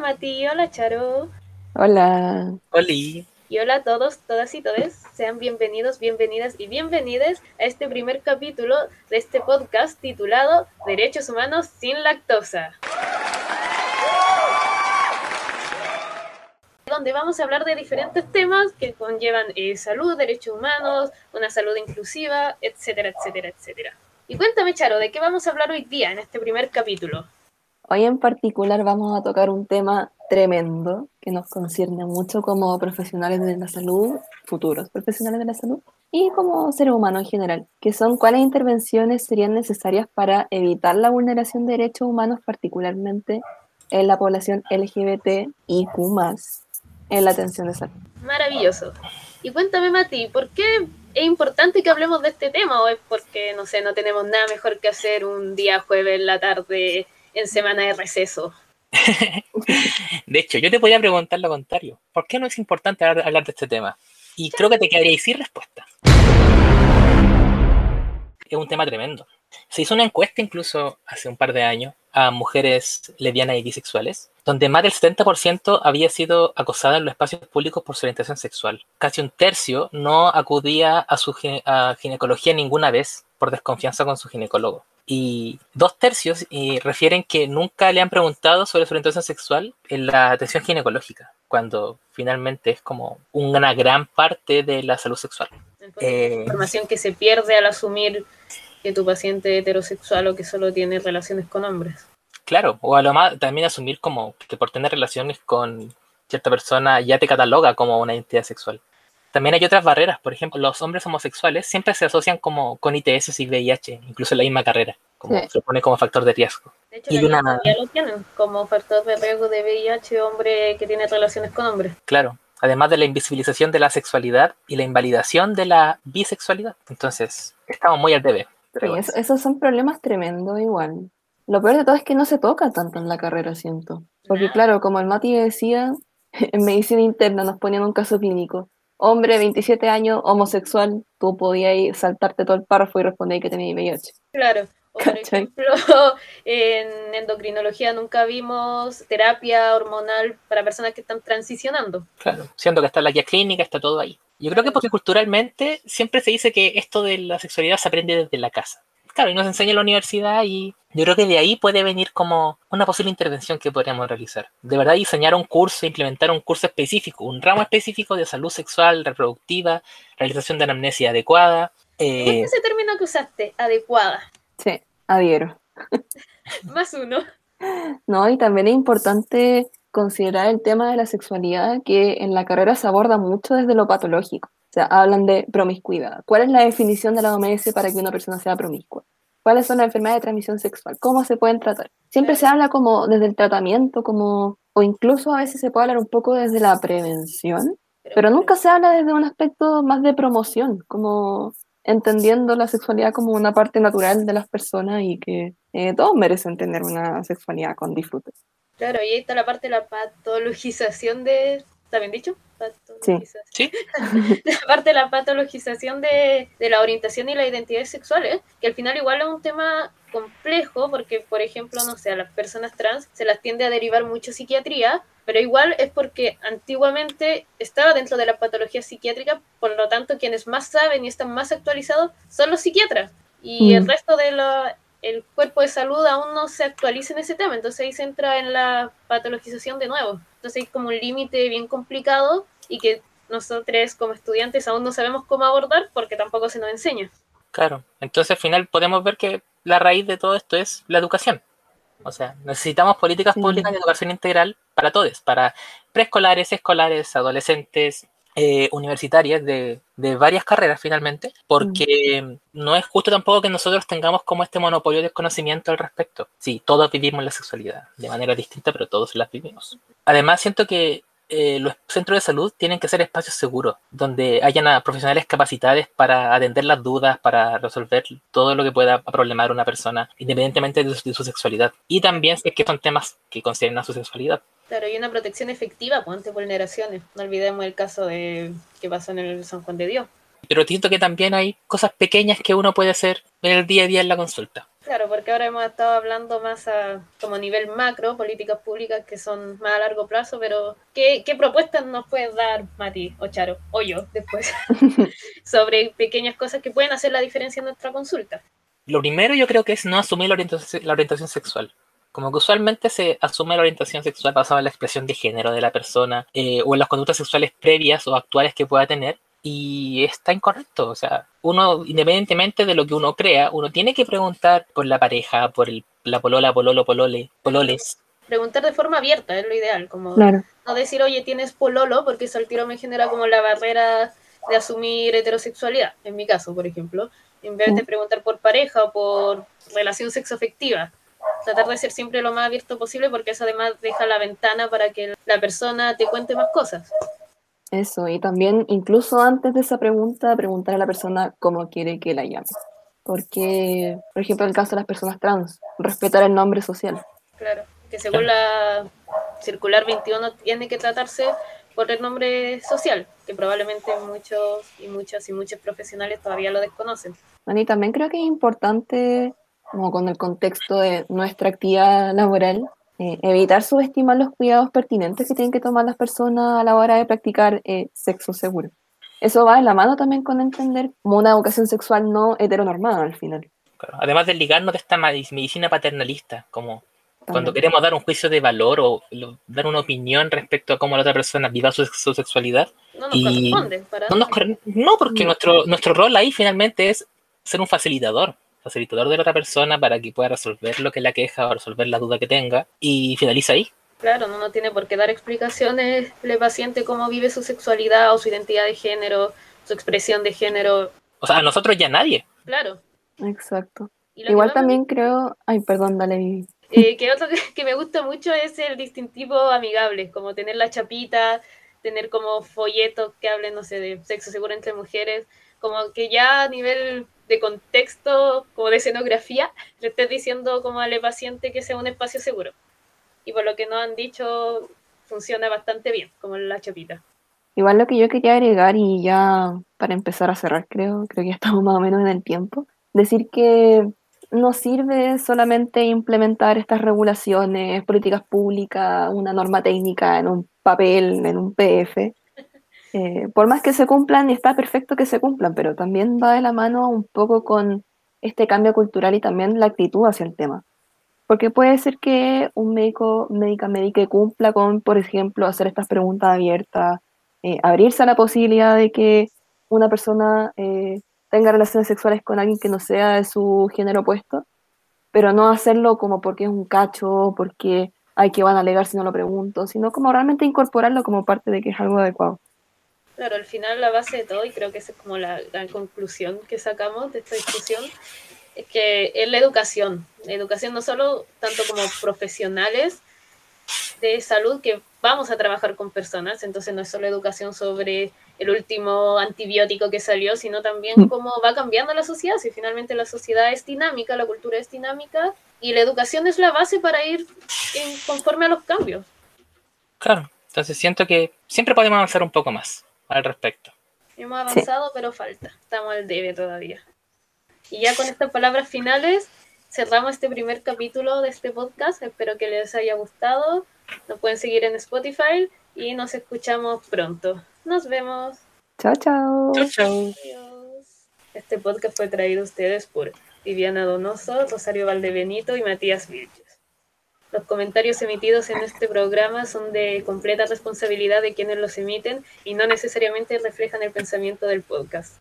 Mati, hola Charo. Hola. Oli. Y hola a todos, todas y todes. Sean bienvenidos, bienvenidas y bienvenidas a este primer capítulo de este podcast titulado Derechos Humanos sin Lactosa. donde vamos a hablar de diferentes temas que conllevan eh, salud, derechos humanos, una salud inclusiva, etcétera, etcétera, etcétera. Y cuéntame, Charo, ¿de qué vamos a hablar hoy día en este primer capítulo? Hoy en particular vamos a tocar un tema tremendo que nos concierne mucho como profesionales de la salud, futuros profesionales de la salud, y como seres humanos en general, que son cuáles intervenciones serían necesarias para evitar la vulneración de derechos humanos, particularmente en la población LGBT y Q en la atención de salud. Maravilloso. Y cuéntame, Mati, ¿por qué es importante que hablemos de este tema? ¿O es porque, no sé, no tenemos nada mejor que hacer un día jueves en la tarde en semana de receso? de hecho, yo te podría preguntar lo contrario. ¿Por qué no es importante hablar, de este tema? Y creo que te quedaría sin respuesta. Es un tema tremendo. Se hizo una encuesta incluso hace un par de años a mujeres lesbianas y bisexuales, donde más del 70% había sido acosada en los espacios públicos por su orientación sexual. Casi un tercio no acudía a su ginecología ninguna vez por desconfianza con su ginecólogo. Y dos tercios y refieren que nunca le han preguntado sobre su orientación sexual en la atención ginecológica, cuando finalmente es como una gran parte de la salud sexual. Eh, información que se pierde al asumir que tu paciente heterosexual o que solo tiene relaciones con hombres. Claro, o a lo más también asumir como que por tener relaciones con cierta persona ya te cataloga como una identidad sexual. También hay otras barreras, por ejemplo, los hombres homosexuales siempre se asocian como con ITS y VIH, incluso en la misma carrera, como se pone como factor de riesgo. De hecho, y una... ya lo tienen como factor de riesgo de VIH hombre que tiene relaciones con hombres. Claro, además de la invisibilización de la sexualidad y la invalidación de la bisexualidad. Entonces, estamos muy al debe esos son problemas tremendos igual. Lo peor de todo es que no se toca tanto en la carrera, siento. Porque claro, como el Mati decía, en medicina interna nos ponían un caso clínico. Hombre, 27 años, homosexual, tú podías saltarte todo el párrafo y responder que tenía VIH. Claro. O por ejemplo, en endocrinología nunca vimos terapia hormonal para personas que están transicionando. Claro, siendo que está la guía clínica, está todo ahí. Yo creo que porque culturalmente siempre se dice que esto de la sexualidad se aprende desde la casa. Claro, y nos enseña en la universidad y yo creo que de ahí puede venir como una posible intervención que podríamos realizar. De verdad, diseñar un curso, implementar un curso específico, un ramo específico de salud sexual, reproductiva, realización de anamnesia adecuada. Eh... ese término que usaste, adecuada. Sí, adhiero. Más uno. No, y también es importante considerar el tema de la sexualidad que en la carrera se aborda mucho desde lo patológico. O sea, hablan de promiscuidad. ¿Cuál es la definición de la OMS para que una persona sea promiscua? ¿Cuáles son las enfermedades de transmisión sexual? ¿Cómo se pueden tratar? Siempre se habla como desde el tratamiento, como, o incluso a veces se puede hablar un poco desde la prevención, pero nunca se habla desde un aspecto más de promoción, como entendiendo la sexualidad como una parte natural de las personas y que eh, todos merecen tener una sexualidad con disfrute. Claro, y ahí está la parte de la patologización de... ¿Está bien dicho? Sí. la parte de la patologización de, de la orientación y la identidad sexuales, que al final igual es un tema complejo porque, por ejemplo, no sé, a las personas trans se las tiende a derivar mucho psiquiatría, pero igual es porque antiguamente estaba dentro de la patología psiquiátrica, por lo tanto quienes más saben y están más actualizados son los psiquiatras. Y el mm. resto de la, el cuerpo de salud aún no se actualiza en ese tema, entonces ahí se entra en la patologización de nuevo. Entonces hay como un límite bien complicado y que nosotros como estudiantes aún no sabemos cómo abordar porque tampoco se nos enseña. Claro, entonces al final podemos ver que la raíz de todo esto es la educación. O sea, necesitamos políticas públicas de educación integral para todos, para preescolares, escolares, adolescentes, eh, universitarias de, varias carreras finalmente, porque no es justo tampoco que nosotros tengamos como este monopolio de conocimiento al respecto. Sí, todos vivimos la sexualidad de manera distinta, pero todos la vivimos. Además, siento que eh, los centros de salud tienen que ser espacios seguros, donde hayan profesionales capacitados para atender las dudas, para resolver todo lo que pueda problemar a una persona, independientemente de su, sexualidad. Y también es que son temas que consideren a su sexualidad. Claro, y una protección efectiva pues, ante vulneraciones. No olvidemos el caso de que pasó en el San Juan de Dios. Pero siento que también hay cosas pequeñas que uno puede hacer en el día a día en la consulta. Claro, porque ahora hemos estado hablando más a como nivel macro, políticas públicas que son más a largo plazo, pero ¿qué, qué propuestas nos puedes dar, Mati o Charo, o yo después, sobre pequeñas cosas que pueden hacer la diferencia en nuestra consulta? Lo primero yo creo que es no asumir la orientación, la orientación sexual. Como que usualmente se asume la orientación sexual basada en la expresión de género de la persona eh, o en las conductas sexuales previas o actuales que pueda tener, y está incorrecto. O sea, uno, independientemente de lo que uno crea, uno tiene que preguntar por la pareja, por el, la polola, pololo, polole, pololes. Preguntar de forma abierta es lo ideal, como Claro. no decir, oye, tienes pololo, porque eso al tiro me genera como la barrera de asumir heterosexualidad, en mi caso, por ejemplo, en vez de preguntar por pareja o por relación sexoafectiva. Tratar de ser siempre lo más abierto posible porque eso además deja la ventana para que la persona te cuente más cosas. Eso, y también incluso antes de esa pregunta, preguntar a la persona cómo quiere que la llame. Porque, por ejemplo, en el caso de las personas trans, respetar el nombre social. Claro, que según la circular 21 tiene que tratarse por el nombre social, que probablemente muchos y muchas y muchos profesionales todavía lo desconocen. Y también creo que es importante, como con el contexto de nuestra actividad laboral, eh, evitar subestimar los cuidados pertinentes que tienen que tomar las personas a la hora de practicar eh, sexo seguro. Eso va en la mano también con entender como una educación sexual no heteronormada al final. Claro. Además de ligarnos de esta medicina paternalista, como cuando También. queremos dar un juicio de valor o lo- dar una opinión respecto a cómo la otra persona viva su, su sexualidad, No nos Y- corresponde para no, nos no porque No. nuestro, nuestro rol ahí finalmente es ser un facilitador, facilitador de la otra persona para que pueda resolver lo que la queja o resolver la duda que tenga y finaliza ahí. Claro, no, no tiene por qué dar explicaciones el paciente cómo vive su sexualidad o su identidad de género, su expresión de género. O sea, a nosotros ya nadie. Claro. Exacto. Igual más me también creo, ay, perdón, dale. Eh, que otro que, que me gusta mucho es el distintivo amigable, como tener la chapita, tener como folletos que hablen, no sé, de sexo seguro entre mujeres, como que ya a nivel de contexto, como de escenografía, le estés diciendo como al paciente que sea un espacio seguro. Y por lo que nos han dicho, funciona bastante bien, como la chapita. Igual lo que yo quería agregar y ya para empezar a cerrar, creo, creo que ya estamos más o menos en el tiempo, decir que no sirve solamente implementar estas regulaciones, políticas públicas, una norma técnica en un papel, en un PDF. Eh, por más que se cumplan, y está perfecto que se cumplan, pero también va de la mano un poco con este cambio cultural y también la actitud hacia el tema. Porque puede ser que un médico, médica, médica cumpla con, por ejemplo, hacer estas preguntas abiertas, eh, abrirse a la posibilidad de que una persona eh, tenga relaciones sexuales con alguien que no sea de su género opuesto, pero no hacerlo como porque es un cacho, porque hay que van a alegar si no lo pregunto, sino como realmente incorporarlo como parte de que es algo adecuado. Claro, al final la base de todo, y creo que esa es como la gran conclusión que sacamos de esta discusión, es que es la educación. La educación no solo tanto como profesionales de salud que vamos a trabajar con personas, entonces no es solo educación sobre el último antibiótico que salió, sino también Mm. cómo va cambiando la sociedad, si finalmente la sociedad es dinámica, la cultura es dinámica, y la educación es la base para ir en- conforme a los cambios. Claro. Entonces siento que siempre podemos avanzar un poco más al respecto. Hemos avanzado, pero falta. Estamos al debe todavía. Y ya con estas palabras finales, cerramos este primer capítulo de este podcast. Espero que les haya gustado. Nos pueden seguir en Spotify y nos escuchamos pronto. Nos vemos. Chao, chao. Chau. Adiós. Este podcast fue traído a ustedes por Viviana Donoso, Rosario Valdebenito y Matías Vilches. Los comentarios emitidos en este programa son de completa responsabilidad de quienes los emiten y no necesariamente reflejan el pensamiento del podcast.